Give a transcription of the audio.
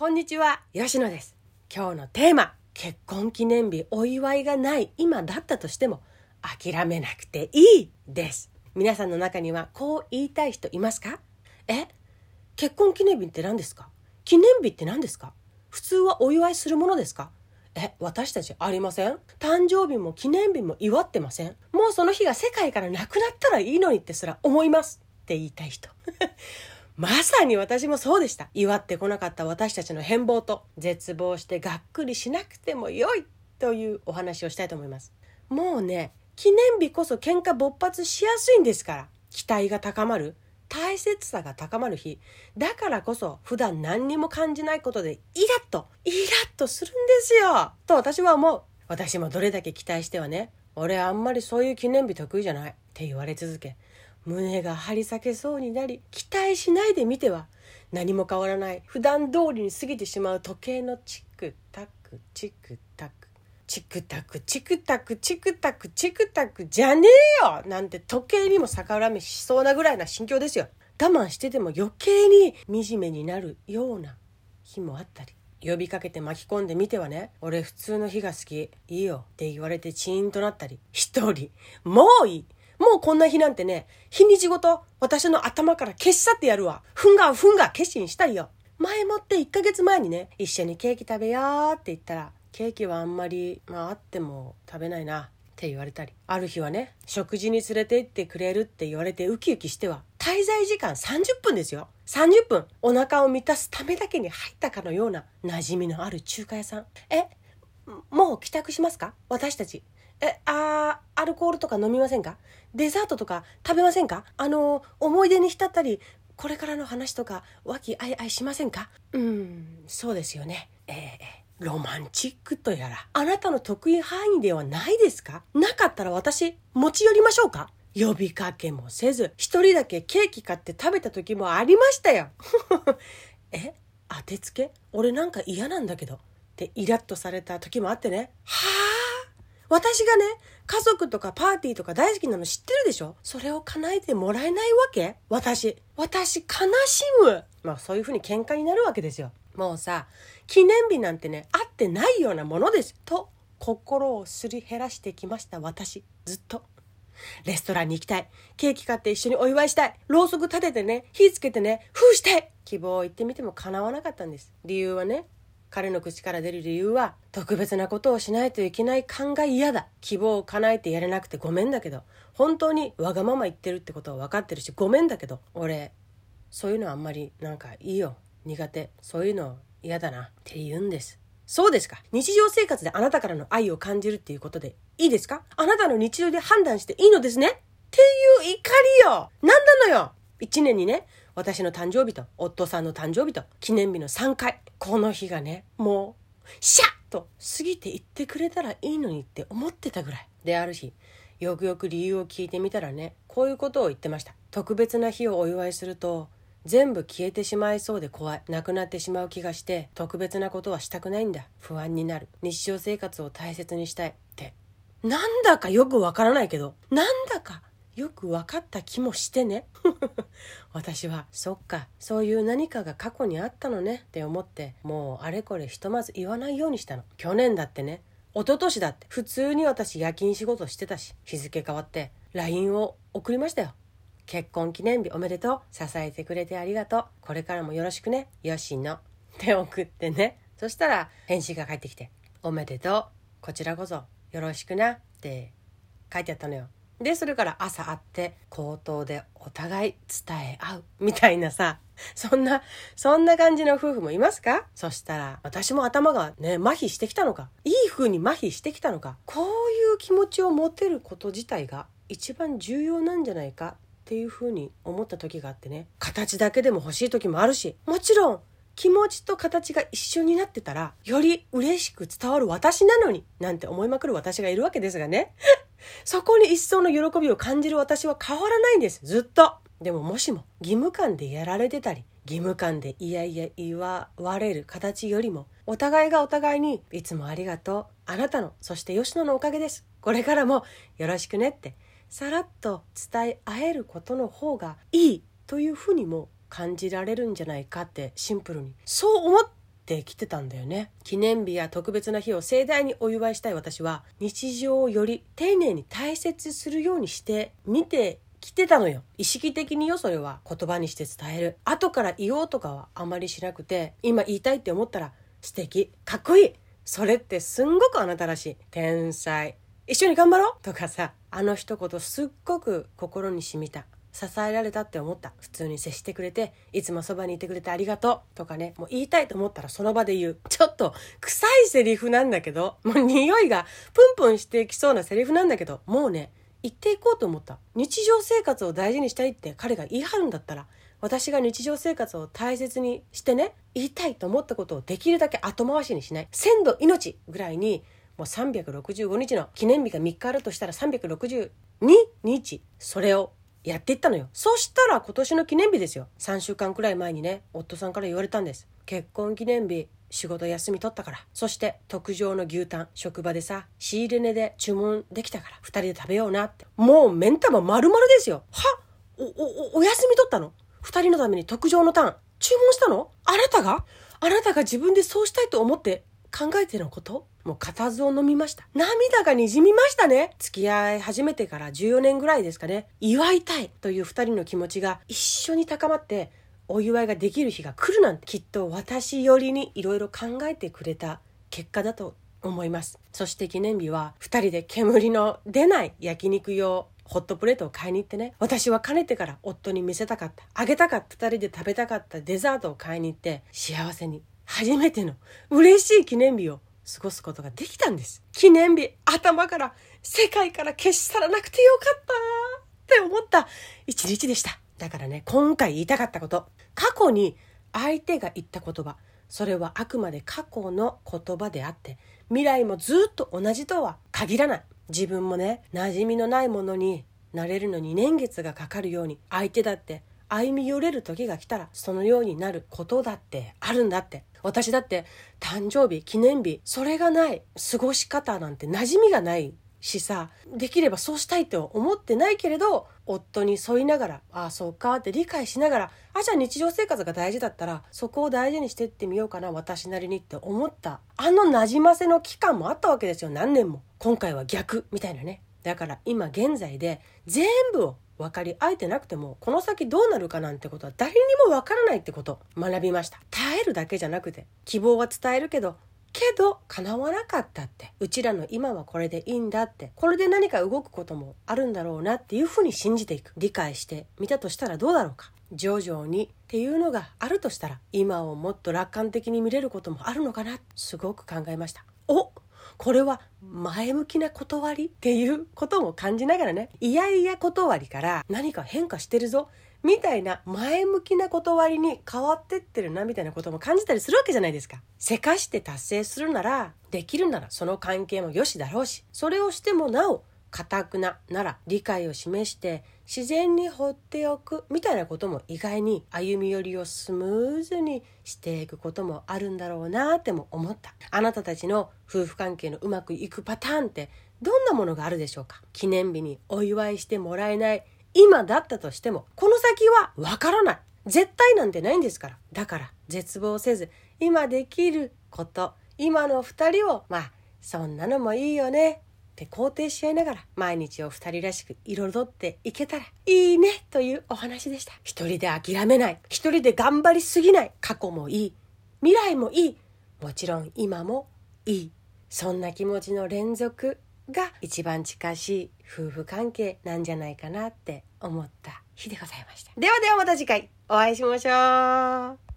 こんにちは、吉野です。今日のテーマ、結婚記念日お祝いがない今だったとしても諦めなくていいです。皆さんの中にはこう言いたい人いますか？え？結婚記念日って何ですか？記念日って何ですか？普通はお祝いするものですか？え、私たちありません？誕生日も記念日も祝ってません？もうその日が世界からなくなったらいいのにってすら思います。って言いたい人。まさに私もそうでした。祝ってこなかった私たちの変貌と絶望してがっくりしなくてもよいというお話をしたいと思います。もうね、記念日こそ喧嘩勃発しやすいんですから。期待が高まる。大切さが高まる日。だからこそ普段何にも感じないことでイラッと、イラッとするんですよ。と私は思う。私もどれだけ期待してはね、俺あんまりそういう記念日得意じゃないって言われ続け、胸が張り裂けそうになり期待しないで見ては何も変わらない。普段通りに過ぎてしまう時計のチクタクチクタク。チクタクチクタクチクタクチクタクじゃねえよ！なんて時計にも逆恨みしそうなぐらいな心境ですよ。我慢してても余計に惨めになるような日もあったり。呼びかけて巻き込んでみてはね。俺普通の日が好き。いいよ。って言われてチーンとなったり。一人。もういい！もうこんな日なんてね、日にちごと私の頭から消し去ってやるわ。ふんがふんが決心したりよ。前もって1ヶ月前にね、一緒にケーキ食べようって言ったら、ケーキはあんまり、まああっても食べないなって言われたり。ある日はね、食事に連れて行ってくれるって言われてウキウキしては、滞在時間30分ですよ。30分。お腹を満たすためだけに入ったかのような馴染みのある中華屋さん。え、もう帰宅しますか？私たち。え、あ、アルコールとか飲みませんか？デザートとか食べませんか？あの、思い出に浸ったり、これからの話とか、和気あいあいしませんか？うん、そうですよね。えー、ロマンチックとやら、あなたの得意範囲ではないですか？なかったら私、持ち寄りましょうか？呼びかけもせず、一人だけケーキ買って食べた時もありましたよ。え当てつけ？俺なんか嫌なんだけど。ってイラッとされた時もあってね。はあ私がね、家族とかパーティーとか大好きなの知ってるでしょ？それを叶えてもらえないわけ？私。私悲しむ。まあそういうふうに喧嘩になるわけですよ。もうさ、記念日なんてね、あってないようなものです。と、心をすり減らしてきました私。ずっと。レストランに行きたい。ケーキ買って一緒にお祝いしたい。ろうそく立ててね、火つけてね、封したい。希望を言ってみても叶わなかったんです。理由はね、彼の口から出る理由は特別なことをしないといけない感が嫌だ。希望を叶えてやれなくてごめんだけど本当にわがまま言ってるってことは分かってるしごめんだけど俺そういうのあんまりなんかいいよ。苦手。そういうの嫌だな。って言うんです。そうですか。日常生活であなたからの愛を感じるっていうことでいいですか。あなたの日常で判断していいのですね。っていう怒りよ。何なのよ。一年にね私の誕生日と夫さんの誕生日と記念日の3回。この日がねもうシャッと過ぎていってくれたらいいのにって思ってたぐらい。である日よくよく理由を聞いてみたらねこういうことを言ってました。特別な日をお祝いすると全部消えてしまいそうで怖い。なくなってしまう気がして特別なことはしたくないんだ。不安になる。日常生活を大切にしたい。って。なんだかよくわからないけどなんだかよく分かった気もしてね。私はそっかそういう何かが過去にあったのねって思ってもうあれこれひとまず言わないようにしたの。去年だってね一昨年だって普通に私夜勤仕事してたし日付変わって LINE を送りましたよ。結婚記念日おめでとう支えてくれてありがとうこれからもよろしくねよしのって送ってね。そしたら返信が返ってきておめでとうこちらこそよろしくなって書いてあったのよ。で、それから朝会って口頭でお互い伝え合うみたいなさ、そんな、そんな感じの夫婦もいますか？そしたら、私も頭がね、麻痺してきたのか、いい風に麻痺してきたのか、こういう気持ちを持てること自体が一番重要なんじゃないか？っていう風に思った時があってね、形だけでも欲しい時もあるし、もちろん、気持ちと形が一緒になってたら、より嬉しく伝わる私なのに、なんて思いまくる私がいるわけですがね。そこに一層の喜びを感じる私は変わらないんです。ずっと。でももしも義務感でやられてたり、義務感でいやいや言われる形よりも、お互いがお互いに、いつもありがとう。あなたの、そして吉野のおかげです。これからもよろしくねって、さらっと伝え合えることの方がいいというふうにも感じられるんじゃないかってシンプルにそう思っってきてたんだよね。記念日や特別な日を盛大にお祝いしたい私は日常をより丁寧に大切するようにして見てきてたのよ。意識的によそれは言葉にして伝える。後から言おうとかはあまりしなくて今言いたいって思ったら素敵かっこいい。それってすんごくあなたらしい。天才。一緒に頑張ろう。とかさあの一言すっごく心に染みた。支えられたって思った。普通に接してくれていつもそばにいてくれてありがとう。とかね。もう言いたいと思ったらその場で言う。ちょっと臭いセリフなんだけどもう匂いがプンプンしてきそうなセリフなんだけどもうね言っていこうと思った。日常生活を大事にしたいって彼が言い張るんだったら私が日常生活を大切にしてね言いたいと思ったことをできるだけ後回しにしない。鮮度命ぐらいにもう365日の記念日が3日あるとしたら362日それをやっていったのよ。そしたら今年の記念日ですよ。3週間くらい前にね夫さんから言われたんです。結婚記念日仕事休み取ったから。そして特上の牛タン職場でさ仕入れ値で注文できたから2人で食べようなって。もう目ん玉丸々ですよ。はおおお休み取ったの。2人のために特上のタン注文したの？あなたが？あなたが自分でそうしたいと思って考えてのこと？もう固唾を飲みました。涙がにじみましたね。付き合い始めてから14年ぐらいですかね。祝いたいという2人の気持ちが一緒に高まって、お祝いができる日が来るなんてきっと私よりにいろいろ考えてくれた結果だと思いますそして記念日は2人で煙の出ない焼肉用ホットプレートを買いに行ってね私はかねてから夫に見せたかったあげたかった2人で食べたかったデザートを買いに行って幸せに初めての嬉しい記念日を過ごすことができたんです。記念日頭から世界から消し去らなくてよかった。って思った一日でした。だからね今回言いたかったこと。過去に相手が言った言葉。それはあくまで過去の言葉であって未来もずっと同じとは限らない。自分もね馴染みのないものになれるのに年月がかかるように相手だって歩み寄れる時が来たらそのようになることだってあるんだって。私だって誕生日記念日それがない過ごし方なんて馴染みがないしさ。できればそうしたいと思ってないけれど夫に添いながらああそうかって理解しながらあじゃあ日常生活が大事だったらそこを大事にしてってみようかな私なりにって思った。あのなじませの期間もあったわけですよ何年も。今回は逆みたいなね。だから今現在で全部を分かり合えてなくてもこの先どうなるかなんてことは誰にも分からないってこと。学びました。耐えるだけじゃなくて希望は伝えるけどけど叶わなかったって。うちらの今はこれでいいんだって。これで何か動くこともあるんだろうなっていうふうに信じていく。理解してみたとしたらどうだろうか。徐々にっていうのがあるとしたら今をもっと楽観的に見れることもあるのかなすごく考えました。おこれは前向きな断りっていうことも感じながらねいやいや断りから何か変化してるぞみたいな前向きな断りに変わってってるなみたいなことも感じたりするわけじゃないですか。せかして達成するならできるならその関係もよしだろうしそれをしてもなおかたくななら理解を示して自然に放っておくみたいなことも意外に歩み寄りをスムーズにしていくこともあるんだろうなっても思った。あなたたちの夫婦関係のうまくいくパターンってどんなものがあるでしょうか？記念日にお祝いしてもらえない今だったとしてもこの先はわからない。絶対なんてないんですから。だから絶望せず今できること今の2人をまあそんなのもいいよね。って肯定し合いながら毎日を2人らしく彩っていけたらいいねというお話でした。一人で諦めない。一人で頑張りすぎない。過去もいい。未来もいい。もちろん今もいい。そんな気持ちの連続が一番近しい。夫婦関係なんじゃないかなって思った日でございました。ではではまた次回。お会いしましょう。